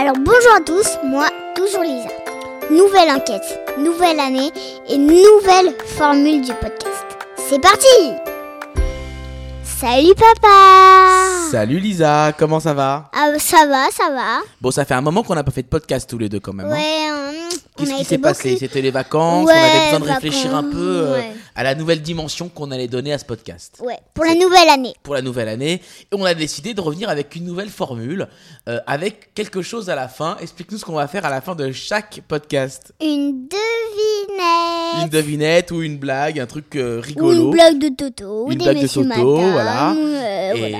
Alors bonjour à tous, moi toujours Lisa. Nouvelle enquête, nouvelle année et nouvelle formule du podcast. C'est parti Salut papa Salut Lisa, comment ça va? Ah ça va, ça va. Bon, ça fait un moment qu'on n'a pas fait de podcast tous les deux quand même. hein. Ouais, Qu'est-ce qui s'est passé C'était les vacances, Ouais, on avait besoin de réfléchir un peu euh, ouais. à la nouvelle dimension qu'on allait donner à ce podcast. Ouais, pour la nouvelle année. Pour la nouvelle année, et on a décidé de revenir avec une nouvelle formule, euh, avec quelque chose à la fin. Explique-nous ce qu'on va faire à la fin de chaque podcast. Une devinette. Une devinette ou une blague, un truc euh, Ou rigolo. une blague de Toto. ou Une des blague de Toto, madame, voilà. euh, et, voilà.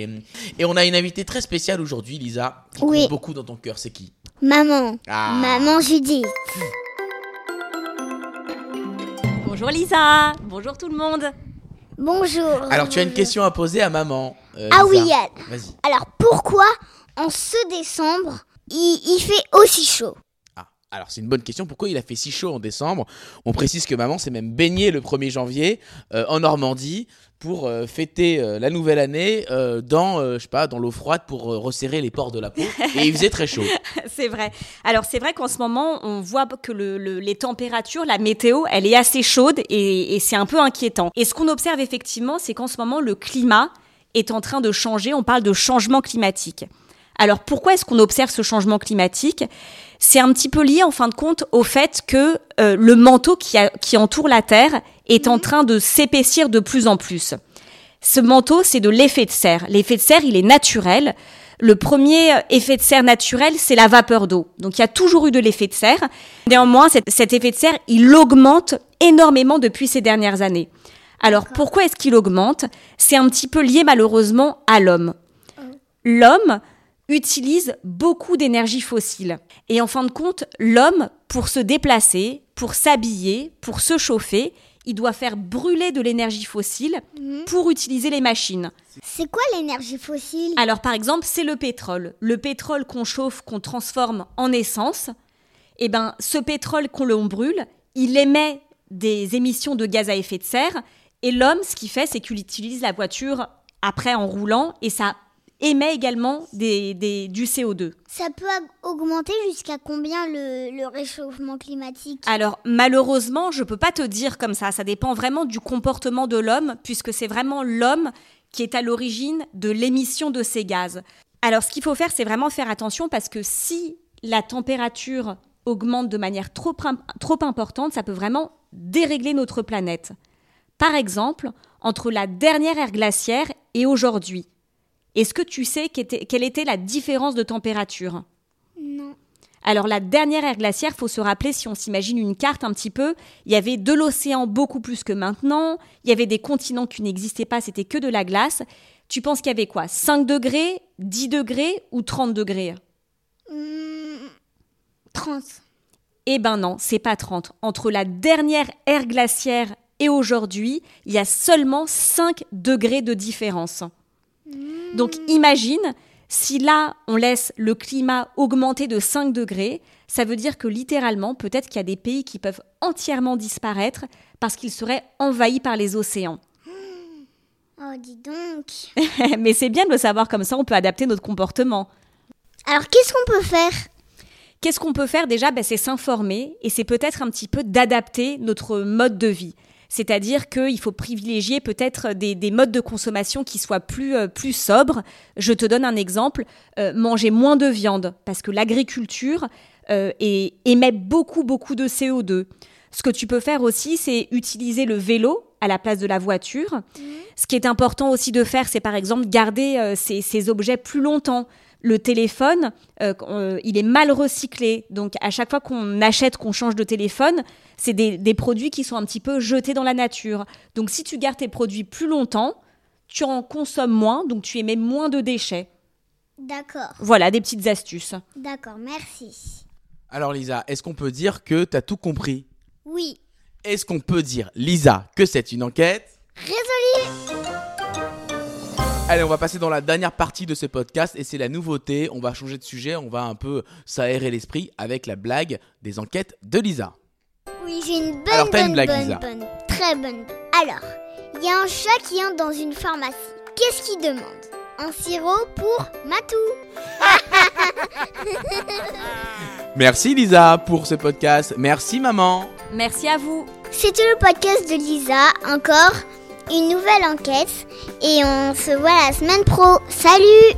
et on a une invitée très spéciale aujourd'hui, Lisa, qui Oui. compte beaucoup dans ton cœur. C'est qui? Maman. Ah. Maman Judith. Bonjour Lisa, bonjour tout le monde. Bonjour. Alors, tu as une question à poser à maman. euh, Ah Lisa. oui, Yann. Vas-y. Alors pourquoi en ce décembre il, il fait aussi chaud? Alors c'est une bonne question. Pourquoi il a fait si chaud en décembre? On précise que maman s'est même baignée le 1er janvier euh, en Normandie pour euh, fêter euh, la nouvelle année dans, je pas, dans l'eau froide pour resserrer les pores de la peau. Et il faisait très chaud. C'est vrai. Alors c'est vrai qu'en ce moment, on voit que le- le- les températures, la météo, elle est assez chaude et, et c'est un peu inquiétant. Et ce qu'on observe effectivement, c'est qu'en ce moment, le climat est en train de changer. On parle de changement climatique. Alors pourquoi est-ce qu'on observe ce changement climatique? C'est un petit peu lié en fin de compte au fait que euh, le manteau qui, a- qui entoure la Terre est en train de s'épaissir de plus en plus. Ce manteau, c'est de l'effet de serre. L'effet de serre, il est naturel. Le premier effet de serre naturel, c'est la vapeur d'eau. Donc il y a toujours eu de l'effet de serre. Néanmoins, cet, cet effet de serre, il augmente énormément depuis ces dernières années. Alors pourquoi est-ce qu'il augmente? C'est un petit peu lié malheureusement à l'homme. L'homme utilise beaucoup d'énergie fossile. Et en fin de compte, l'homme, pour se déplacer, pour s'habiller, pour se chauffer, il doit faire brûler de l'énergie fossile pour utiliser les machines. C'est quoi l'énergie fossile? Alors par exemple, c'est le pétrole. Le pétrole qu'on chauffe, qu'on transforme en essence, eh ben ce pétrole qu'on l'on brûle, il émet des émissions de gaz à effet de serre et l'homme ce qu'il fait c'est qu'il utilise la voiture après en roulant et ça émet également des, des- du CO2. Ça peut augmenter jusqu'à combien le, le réchauffement climatique? Alors malheureusement, je peux pas te dire comme ça, ça dépend vraiment du comportement de l'homme puisque c'est vraiment l'homme qui est à l'origine de l'émission de ces gaz. Alors ce qu'il faut faire, c'est vraiment faire attention parce que si la température augmente de manière trop, trop importante, ça peut vraiment dérégler notre planète. Par exemple, entre la dernière ère glaciaire et aujourd'hui, est-ce que tu sais quelle était la différence de température? Non. alors la dernière ère glaciaire, faut se rappeler si on s'imagine une carte un petit peu, il y avait de l'océan beaucoup plus que maintenant, il y avait des continents qui n'existaient pas, c'était que de la glace. Tu penses qu'il y avait quoi? 5 degrés, 10 degrés ou 30 degrés? Hmm, 30. Eh ben non, c'est pas 30. Entre la dernière ère glaciaire et aujourd'hui, il y a seulement 5 degrés de différence. Donc imagine, si là on laisse le climat augmenter de 5 degrés, ça veut dire que littéralement, peut-être qu'il y a des pays qui peuvent entièrement disparaître parce qu'ils seraient envahis par les océans. Oh, dis donc. Mais c'est bien de le savoir comme ça, on peut adapter notre comportement. Alors, qu'est-ce qu'on peut faire? Qu'est-ce qu'on peut faire? Déjà Ben, C'est s'informer et c'est peut-être un petit peu d'adapter notre mode de vie. C'est-à-dire qu'il faut privilégier peut-être des, des modes de consommation qui soient plus, euh, plus sobres. Je te donne un exemple, euh, manger moins de viande parce que l'agriculture euh, émet beaucoup, beaucoup de CO2. Ce que tu peux faire aussi, c'est utiliser le vélo à la place de la voiture. Ce qui est important aussi de faire, c'est par exemple garder ces, ces objets plus longtemps. Le téléphone, euh, euh, il est mal recyclé. Donc à chaque fois qu'on achète, qu'on change de téléphone, c'est des, des produits qui sont un petit peu jetés dans la nature. Donc si tu gardes tes produits plus longtemps, tu en consommes moins, donc tu émets moins de déchets. D'accord. Voilà, des petites astuces. D'accord, merci. Alors Lisa, est-ce qu'on peut dire que tu as tout compris? Oui. Est-ce qu'on peut dire, Lisa, que c'est une enquête? Résolu Allez, on va passer dans la dernière partie de ce podcast et c'est la nouveauté. On va changer de sujet, on va un peu s'aérer l'esprit avec la blague des enquêtes de Lisa. Oui, j'ai une bonne, Alors, t'as une bonne, blague, bonne, Lisa. bonne, très bonne. Alors, il y a un chat qui entre dans une pharmacie. Qu'est-ce qu'il demande? Un sirop pour Matou. Merci Lisa pour ce podcast. Merci maman. Merci à vous. C'était le podcast de Lisa. Encore une nouvelle enquête. Et on se voit la semaine pro. Salut